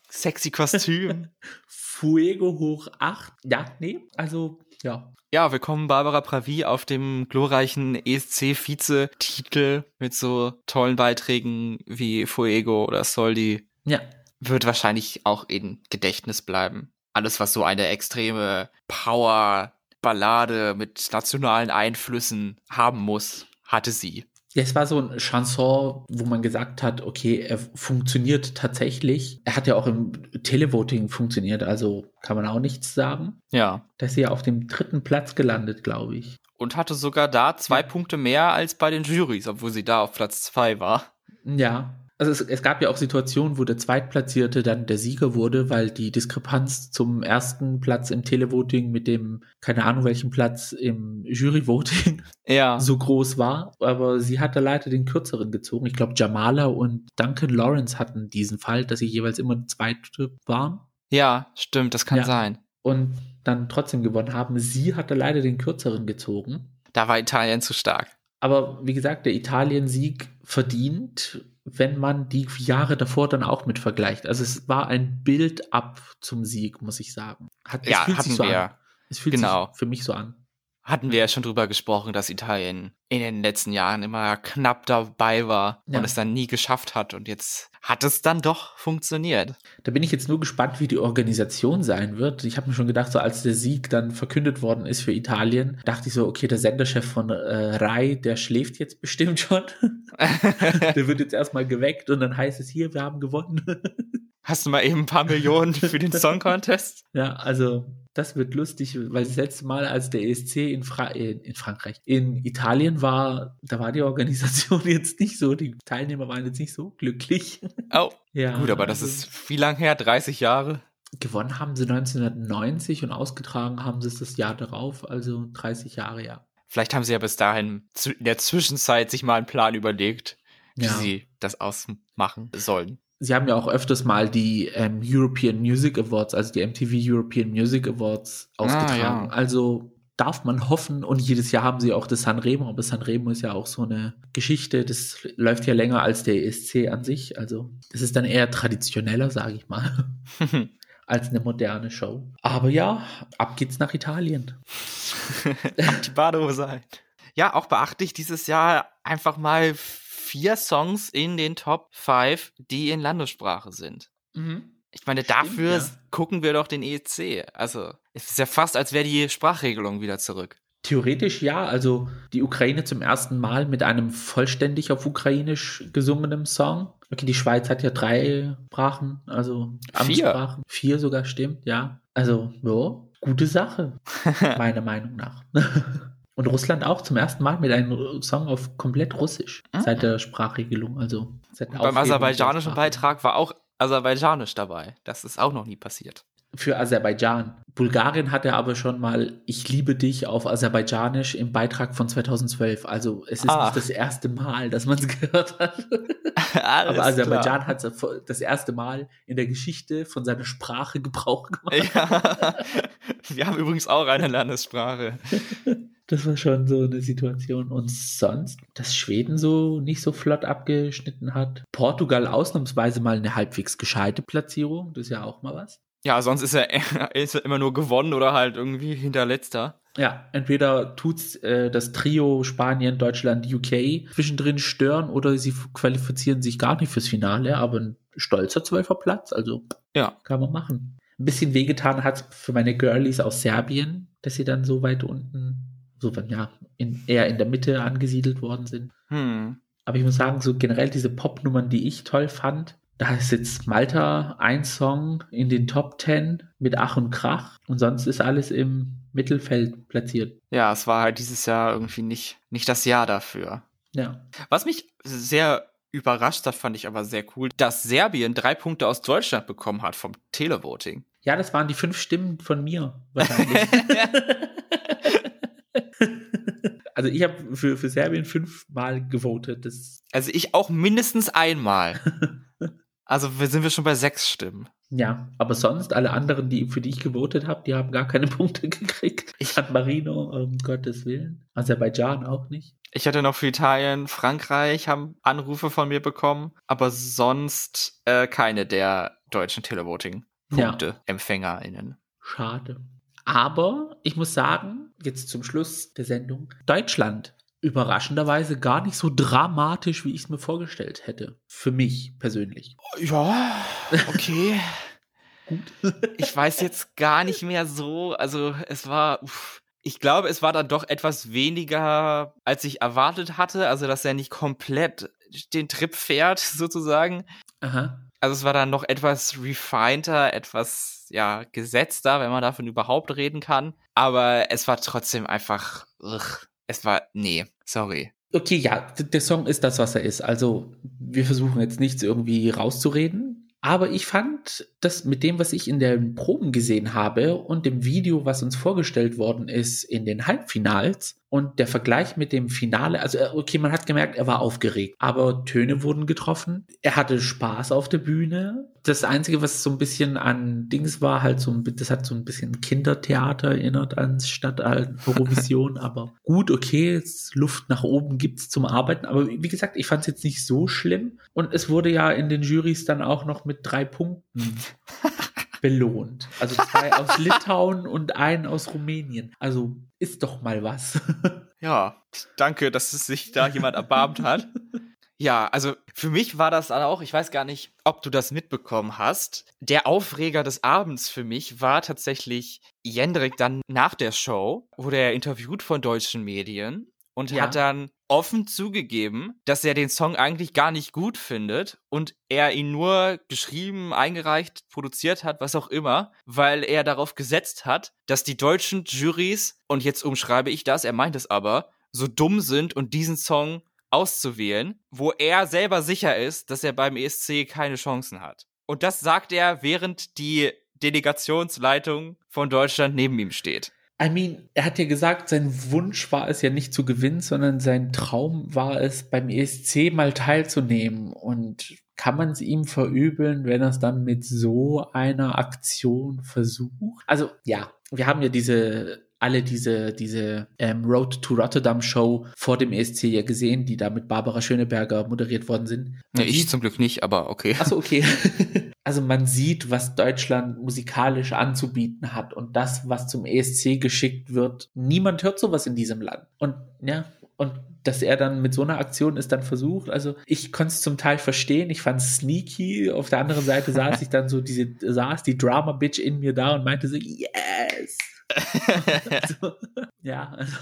Sexy Kostüm. *laughs* Fuego hoch 8. Ja, nee, also ja. Ja, willkommen Barbara Pravi auf dem glorreichen ESC-Vize-Titel mit so tollen Beiträgen wie Fuego oder Soldi. Ja. Wird wahrscheinlich auch in Gedächtnis bleiben. Alles, was so eine extreme Power-Ballade mit nationalen Einflüssen haben muss, hatte sie. Es war so ein Chanson, wo man gesagt hat, okay, er funktioniert tatsächlich. Er hat ja auch im Televoting funktioniert, also kann man auch nichts sagen. Ja. Da ist er ja auf dem dritten Platz gelandet, glaube ich. Und hatte sogar da zwei. Punkte mehr als bei den Jurys, obwohl sie da auf Platz zwei war. Ja, also es, es, gab ja auch Situationen, wo der Zweitplatzierte dann der Sieger wurde, weil die Diskrepanz zum ersten Platz im Televoting mit dem, keine Ahnung welchen Platz im Juryvoting *laughs* ja. so groß war. Aber sie hatte leider den kürzeren gezogen. Ich glaube, Jamala und Duncan Lawrence hatten diesen Fall, dass sie jeweils immer Zweite waren. Ja, stimmt, das kann ja. sein. Und dann trotzdem gewonnen haben. Sie hatte leider den kürzeren gezogen. Da war Italien zu stark. Aber wie gesagt, der Italien-Sieg verdient wenn man die Jahre davor dann auch mit vergleicht. Also es war ein Bild ab zum Sieg, muss ich sagen. Hat, ja, hatten so wir. An. Es fühlt genau. sich für mich so an. Hatten wir ja schon drüber gesprochen, dass Italien in den letzten Jahren immer knapp dabei war ja. und es dann nie geschafft hat. Und jetzt hat es dann doch funktioniert. Da bin ich jetzt nur gespannt, wie die Organisation sein wird. Ich habe mir schon gedacht, so als der Sieg dann verkündet worden ist für Italien, dachte ich so, okay, der Senderchef von äh, Rai, der schläft jetzt bestimmt schon. *laughs* der wird jetzt erstmal geweckt und dann heißt es hier, wir haben gewonnen. Hast du mal eben ein paar Millionen für den *laughs* Song Contest? Ja, also das wird lustig, weil das letzte Mal, als der ESC in, Fra in Frankreich, in Italien war, da war die Organisation *laughs* jetzt nicht so, die Teilnehmer waren jetzt nicht so glücklich. Oh, *laughs* ja. Gut, aber das also, ist wie lang her? 30 Jahre? Gewonnen haben sie 1990 und ausgetragen haben sie es das Jahr darauf, also 30 Jahre, ja. Vielleicht haben sie ja bis dahin in der Zwischenzeit sich mal einen Plan überlegt, wie ja. sie das ausmachen sollen sie haben ja auch öfters mal die ähm, European Music Awards, also die MTV European Music Awards ausgetragen. Ah, ja. Also darf man hoffen und jedes Jahr haben sie auch das Sanremo, aber Sanremo ist ja auch so eine Geschichte, das läuft ja länger als der ESC an sich, also das ist dann eher traditioneller, sage ich mal. *laughs* als eine moderne Show. Aber ja, ab geht's nach Italien. *laughs* ab die Badehose ein. Ja, auch beachtlich dieses Jahr einfach mal vier Songs in den Top 5, die in Landessprache sind. Mhm. Ich meine, Stimmt, dafür ja. gucken wir doch den EEC. Also, es ist ja fast, als wäre die Sprachregelung wieder zurück. Theoretisch ja, also die Ukraine zum ersten Mal mit einem vollständig auf Ukrainisch gesungenen Song. Okay, die Schweiz hat ja drei Sprachen, also Amtssprachen. Vier. Vier sogar, stimmt, ja. Also, ja, gute Sache, *laughs* meiner Meinung nach. *laughs* Und Russland auch zum ersten Mal mit einem Song auf komplett Russisch mhm. seit der Sprachregelung. Also seit der beim aserbaidschanischen Beitrag war auch Aserbaidschanisch dabei. Das ist auch noch nie passiert für Aserbaidschan. Bulgarien hatte aber schon mal Ich liebe dich auf Aserbaidschanisch im Beitrag von 2012. Also es ist ah. nicht das erste Mal, dass man es *laughs* gehört hat. aber Aserbaidschan hat das erste Mal in der Geschichte von seiner Sprache Gebrauch gemacht. Ja. *laughs* Wir haben übrigens auch eine Landessprache. *laughs* Das war schon so eine Situation. Und sonst, dass Schweden so nicht so flott abgeschnitten hat. Portugal ausnahmsweise mal eine halbwegs gescheite Platzierung. Das ist ja auch mal was. Ja, sonst ist er, *laughs* ist er immer nur gewonnen oder halt irgendwie hinterletzter. Ja, entweder tut's äh, das Trio Spanien, Deutschland, UK zwischendrin stören oder sie qualifizieren sich gar nicht fürs Finale, aber ein stolzer zwölfer Platz, also ja. kann man machen. Ein bisschen wehgetan hat für meine Girlies aus Serbien, dass sie dann so weit unten, so ja, in, eher in der Mitte angesiedelt worden sind. Hm. Aber ich muss sagen, so generell diese Popnummern, die ich toll fand, da ist jetzt Malta ein Song in den Top 10 mit Ach und Krach und sonst ist alles im Mittelfeld platziert. Ja, es war halt dieses Jahr irgendwie nicht, nicht das Jahr dafür. Ja. Was mich sehr überrascht hat, fand ich aber sehr cool, dass Serbien drei Punkte aus Deutschland bekommen hat vom Televoting. Ja, das waren die fünf Stimmen von mir wahrscheinlich. *laughs* also ich habe für, für Serbien fünfmal gewotet. Das also ich auch mindestens einmal. *laughs* Also sind wir schon bei sechs Stimmen. Ja, aber sonst alle anderen, die für die ich gewotet habe, die haben gar keine *laughs* Punkte gekriegt. Ich hatte Marino, um Gottes Willen. Aserbaidschan auch nicht. Ich hatte noch für Italien, Frankreich haben Anrufe von mir bekommen, aber sonst äh, keine der deutschen Televoting-Punkte, ja. Schade. Aber ich muss sagen, jetzt zum Schluss der Sendung, Deutschland überraschenderweise gar nicht so dramatisch, wie ich es mir vorgestellt hätte. Für mich persönlich. Ja, okay. Gut. *laughs* ich weiß jetzt gar nicht mehr so. Also es war. Uff. Ich glaube, es war dann doch etwas weniger, als ich erwartet hatte. Also, dass er nicht komplett den Trip fährt, *laughs* sozusagen. Aha. Also, es war dann noch etwas refineder, etwas, ja, gesetzter, wenn man davon überhaupt reden kann. Aber es war trotzdem einfach, ugh, es war, nee, sorry. Okay, ja, der Song ist das, was er ist. Also, wir versuchen jetzt nichts irgendwie rauszureden. Aber ich fand, dass mit dem, was ich in den Proben gesehen habe und dem Video, was uns vorgestellt worden ist in den Halbfinals und der Vergleich mit dem Finale, also äh, okay, man hat gemerkt, er war aufgeregt, aber Töne wurden getroffen. Er hatte Spaß auf der Bühne. Das Einzige, was so ein bisschen an Dings war, halt so ein, das hat so ein bisschen Kindertheater erinnert ans statt an Eurovision, *laughs* aber gut, okay, Luft nach oben gibt's zum Arbeiten. Aber wie gesagt, ich fand es jetzt nicht so schlimm. Und es wurde ja in den Jurys dann auch noch mit drei Punkten *laughs* belohnt. Also zwei aus *laughs* Litauen und einen aus Rumänien. Also ist doch mal was. *laughs* ja, danke, dass es sich da jemand erbarmt hat. *laughs* Ja, also für mich war das auch, ich weiß gar nicht, ob du das mitbekommen hast. Der Aufreger des Abends für mich war tatsächlich Jendrik dann nach der Show, wurde er interviewt von deutschen Medien und ja. hat dann offen zugegeben, dass er den Song eigentlich gar nicht gut findet und er ihn nur geschrieben, eingereicht, produziert hat, was auch immer, weil er darauf gesetzt hat, dass die deutschen Juries, und jetzt umschreibe ich das, er meint es aber, so dumm sind und diesen Song auszuwählen, wo er selber sicher ist, dass er beim ESC keine Chancen hat. Und das sagt er, während die Delegationsleitung von Deutschland neben ihm steht. I mean, er hat ja gesagt, sein Wunsch war es ja nicht zu gewinnen, sondern sein Traum war es, beim ESC mal teilzunehmen. Und kann man es ihm verübeln, wenn er es dann mit so einer Aktion versucht? Also ja, wir haben ja diese alle diese, diese ähm, Road to Rotterdam Show vor dem ESC ja gesehen, die da mit Barbara Schöneberger moderiert worden sind. Ja, ich zum Glück nicht, aber okay. Achso, okay. *laughs* also man sieht, was Deutschland musikalisch anzubieten hat und das, was zum ESC geschickt wird. Niemand hört sowas in diesem Land. Und ja, und dass er dann mit so einer Aktion ist dann versucht. Also ich konnte es zum Teil verstehen. Ich fand es sneaky. Auf der anderen Seite saß ich dann so diese, saß die Drama-Bitch in mir da und meinte so, yes! *laughs* also, ja, also.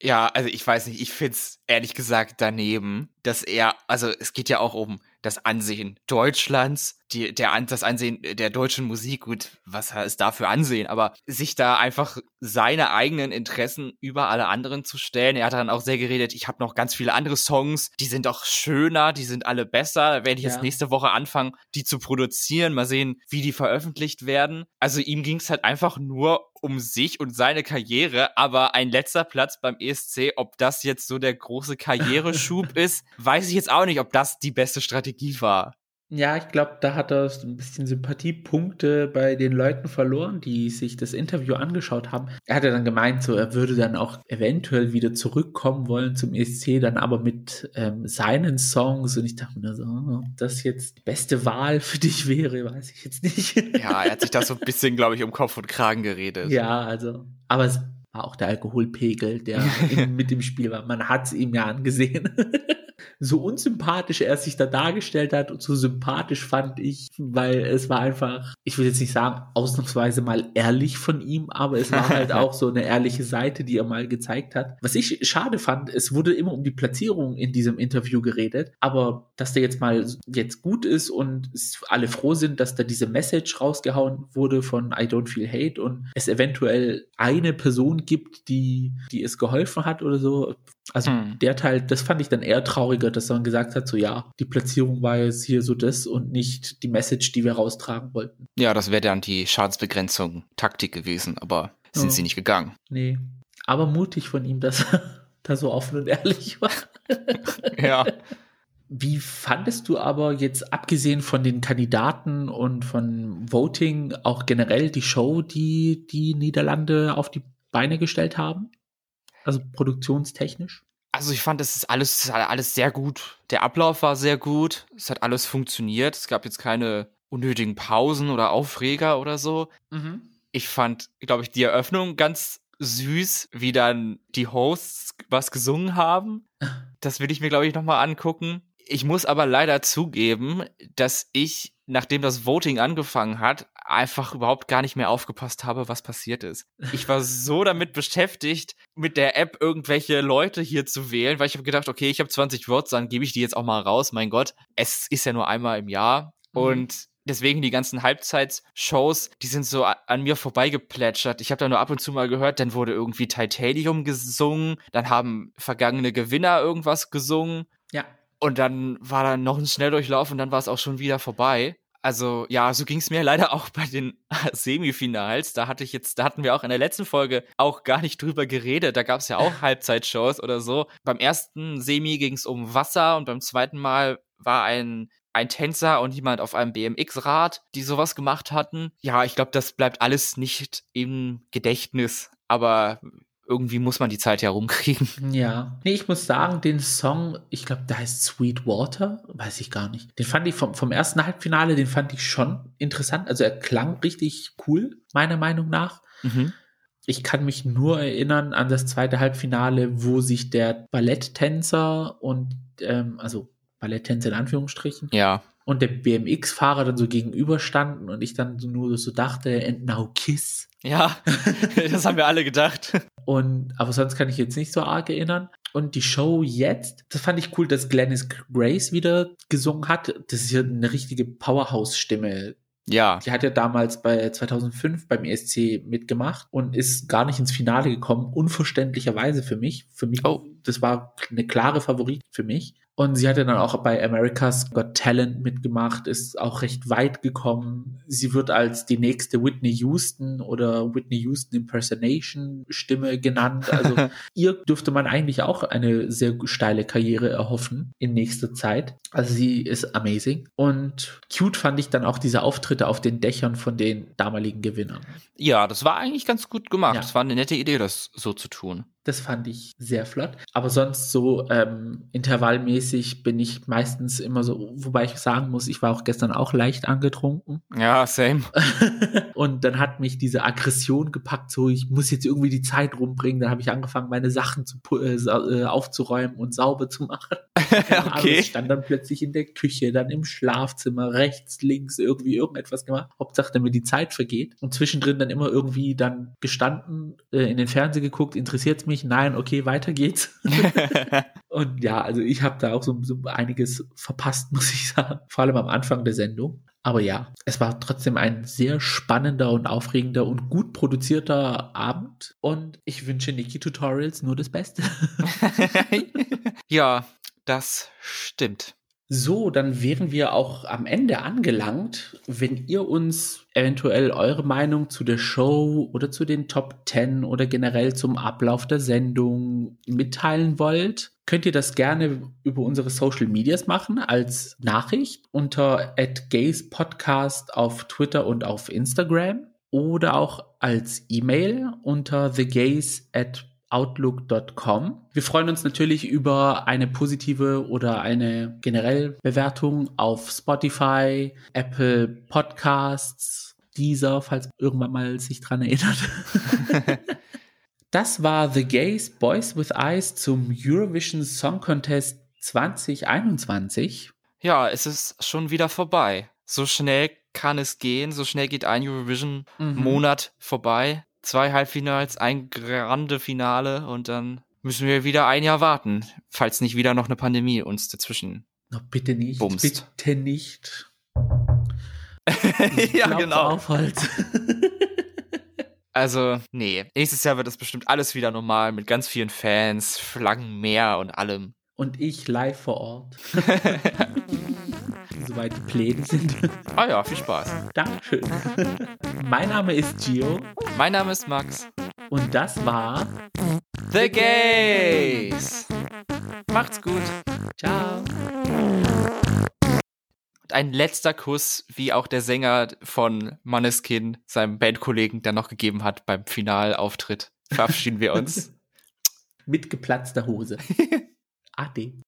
Ja, also ich weiß nicht, ich find's ehrlich gesagt daneben, dass er, also es geht ja auch um das Ansehen Deutschlands, die, der, das Ansehen der deutschen Musik, gut, was ist da für Ansehen, aber sich da einfach seine eigenen Interessen über alle anderen zu stellen. Er hat dann auch sehr geredet, ich habe noch ganz viele andere Songs, die sind auch schöner, die sind alle besser. Da werde ich ja. jetzt nächste Woche anfangen, die zu produzieren, mal sehen, wie die veröffentlicht werden. Also ihm ging's halt einfach nur um sich und seine Karriere, aber ein letzter Platz beim ESC, ob das jetzt so der große Karriereschub *laughs* ist, weiß ich jetzt auch nicht, ob das die beste Strategie war. Ja, ich glaube, da hat er ein bisschen Sympathiepunkte bei den Leuten verloren, die sich das Interview angeschaut haben. Er hat ja dann gemeint, so er würde dann auch eventuell wieder zurückkommen wollen zum ESC, dann aber mit ähm, seinen Songs. Und ich dachte mir so, ob das jetzt die beste Wahl für dich wäre, weiß ich jetzt nicht. *laughs* Ja, er hat sich da so ein bisschen, glaube ich, um Kopf und Kragen geredet. Ja, also, aber es war auch der Alkoholpegel, der *laughs* mit im Spiel war. Man hat es ihm ja angesehen. *laughs* so unsympathisch er sich da dargestellt hat und so sympathisch fand ich, weil es war einfach, ich will jetzt nicht sagen, ausnahmsweise mal ehrlich von ihm, aber es war halt *laughs* auch so eine ehrliche Seite, die er mal gezeigt hat. Was ich schade fand, es wurde immer um die Platzierung in diesem Interview geredet, aber dass der jetzt mal jetzt gut ist und alle froh sind, dass da diese Message rausgehauen wurde von I don't feel hate und es eventuell eine Person gibt, die, die es geholfen hat oder so, also hm. der Teil, das fand ich dann eher trauriger, dass man gesagt hat, so ja, die Platzierung war jetzt hier so das und nicht die Message, die wir raustragen wollten. Ja, das wäre dann die Schadensbegrenzung Taktik gewesen, aber sind oh. sie nicht gegangen. Nee. Aber mutig von ihm, dass er *laughs* da so offen und ehrlich war. *laughs* ja. Wie fandest du aber jetzt, abgesehen von den Kandidaten und von Voting, auch generell die Show, die die Niederlande auf die Beine gestellt haben? Also produktionstechnisch? Also ich fand, es ist alles, alles sehr gut. Der Ablauf war sehr gut. Es hat alles funktioniert. Es gab jetzt keine unnötigen Pausen oder Aufreger oder so. Mhm. Ich fand, glaube ich, die Eröffnung ganz süß, wie dann die Hosts was gesungen haben. *laughs* Das will ich mir, glaube ich, nochmal angucken. Ich muss aber leider zugeben, dass ich, nachdem das Voting angefangen hat, einfach überhaupt gar nicht mehr aufgepasst habe, was passiert ist. Ich war so *laughs* damit beschäftigt, mit der App irgendwelche Leute hier zu wählen, weil ich habe gedacht, okay, ich habe 20 Votes, dann gebe ich die jetzt auch mal raus. Mein Gott, es ist ja nur einmal im Jahr mhm. und deswegen die ganzen Halbzeitshows, die sind so an mir vorbeigeplätschert. Ich habe da nur ab und zu mal gehört, dann wurde irgendwie Titanium gesungen, dann haben vergangene Gewinner irgendwas gesungen. Ja. Und dann war da noch ein Schnelldurchlauf und dann war es auch schon wieder vorbei. Also ja, so ging es mir *laughs* leider auch bei den *laughs* Semifinals. Da hatte ich jetzt, da hatten wir auch in der letzten Folge auch gar nicht drüber geredet. Da gab es ja auch *laughs* Halbzeitshows oder so. Beim ersten Semi ging es um Wasser und beim zweiten Mal war ein ein Tänzer und jemand auf einem BMX-Rad, die sowas gemacht hatten. Ja, ich glaube, das bleibt alles nicht im Gedächtnis. Aber irgendwie muss man die Zeit ja rumkriegen. Ja. Nee, ich muss sagen, den Song, ich glaube, der heißt Sweet Water, weiß ich gar nicht. Den fand ich vom, vom ersten Halbfinale, den fand ich schon interessant. Also er klang richtig cool, meiner Meinung nach. Mhm. Ich kann mich nur erinnern an das zweite Halbfinale, wo sich der Balletttänzer und, ähm, also Balletttänzer in Anführungsstrichen. Ja. Und der BMX-Fahrer dann so gegenüberstanden und ich dann so nur so dachte, and now kiss. Ja, *laughs* das haben wir alle gedacht. Und, aber sonst kann ich jetzt nicht so arg erinnern. Und die Show jetzt, das fand ich cool, dass Glennis Grace wieder gesungen hat. Das ist ja eine richtige Powerhouse-Stimme. Ja. Die hat ja damals bei 2005 beim ESC mitgemacht und ist gar nicht ins Finale gekommen. Unverständlicherweise für mich. Für mich, oh. das war eine klare Favorit für mich. Und sie hat ja dann auch bei America's Got Talent mitgemacht, ist auch recht weit gekommen. Sie wird als die nächste Whitney Houston oder Whitney Houston Impersonation Stimme genannt. Also *laughs* ihr dürfte man eigentlich auch eine sehr steile Karriere erhoffen in nächster Zeit. Also sie ist amazing. Und cute fand ich dann auch diese Auftritte auf den Dächern von den damaligen Gewinnern. Ja, das war eigentlich ganz gut gemacht. Ja. Das war eine nette Idee, das so zu tun Das fand ich sehr flott. Aber sonst so ähm, intervallmäßig bin ich meistens immer so, wobei ich sagen muss, ich war auch gestern auch leicht angetrunken. Ja, same. *laughs* und dann hat mich diese Aggression gepackt, so ich muss jetzt irgendwie die Zeit rumbringen. Dann habe ich angefangen, meine Sachen zu, äh, äh, aufzuräumen und sauber zu machen. *laughs* okay. Ich stand dann plötzlich in der Küche, dann im Schlafzimmer, rechts, links, irgendwie irgendetwas gemacht. Hauptsache, damit die Zeit vergeht. Und zwischendrin dann immer irgendwie dann gestanden, äh, in den Fernseher geguckt, interessiert es mich? Nein, okay, weiter geht's. *laughs* und ja, also ich habe da auch so, so einiges verpasst, *laughs* muss ich sagen. Vor allem am Anfang der Sendung. Aber ja, es war trotzdem ein sehr spannender und aufregender und gut produzierter Abend. Und ich wünsche Niki Tutorials nur das Beste. *laughs* ja, das stimmt. So, dann wären wir auch am Ende angelangt. Wenn ihr uns eventuell eure Meinung zu der Show oder zu den Top 10 oder generell zum Ablauf der Sendung mitteilen wollt, könnt ihr das gerne über unsere Social Medias machen als Nachricht unter Gays Podcast auf Twitter und auf Instagram oder auch als E-Mail unter thegays at outlook.com. Wir freuen uns natürlich über eine positive oder eine generell Bewertung auf Spotify, Apple Podcasts, dieser, falls irgendwann mal sich dran erinnert. *laughs* das war The Gays Boys with Eyes zum Eurovision Song Contest 2021. Ja, es ist schon wieder vorbei. So schnell kann es gehen, so schnell geht ein Eurovision-Monat mhm. vorbei zwei Halbfinals, ein grande Finale und dann müssen wir wieder ein Jahr warten, falls nicht wieder noch eine Pandemie uns dazwischen. No, bitte nicht. Bumst. Bitte nicht. *laughs* ja, genau. *laughs* also, nee. Nächstes Jahr wird das bestimmt alles wieder normal mit ganz vielen Fans, Flaggen mehr und allem. Und ich live vor Ort. *laughs* soweit die Pläne sind. Ah ja, viel Spaß. Dankeschön. Mein Name ist Gio. Mein Name ist Max. Und das war The Gays. Macht's gut. Ciao. Und ein letzter Kuss, wie auch der Sänger von Manneskin seinem Bandkollegen dann noch gegeben hat beim Finalauftritt. Verabschieden wir uns. *laughs* Mit geplatzter Hose. *laughs* Ade.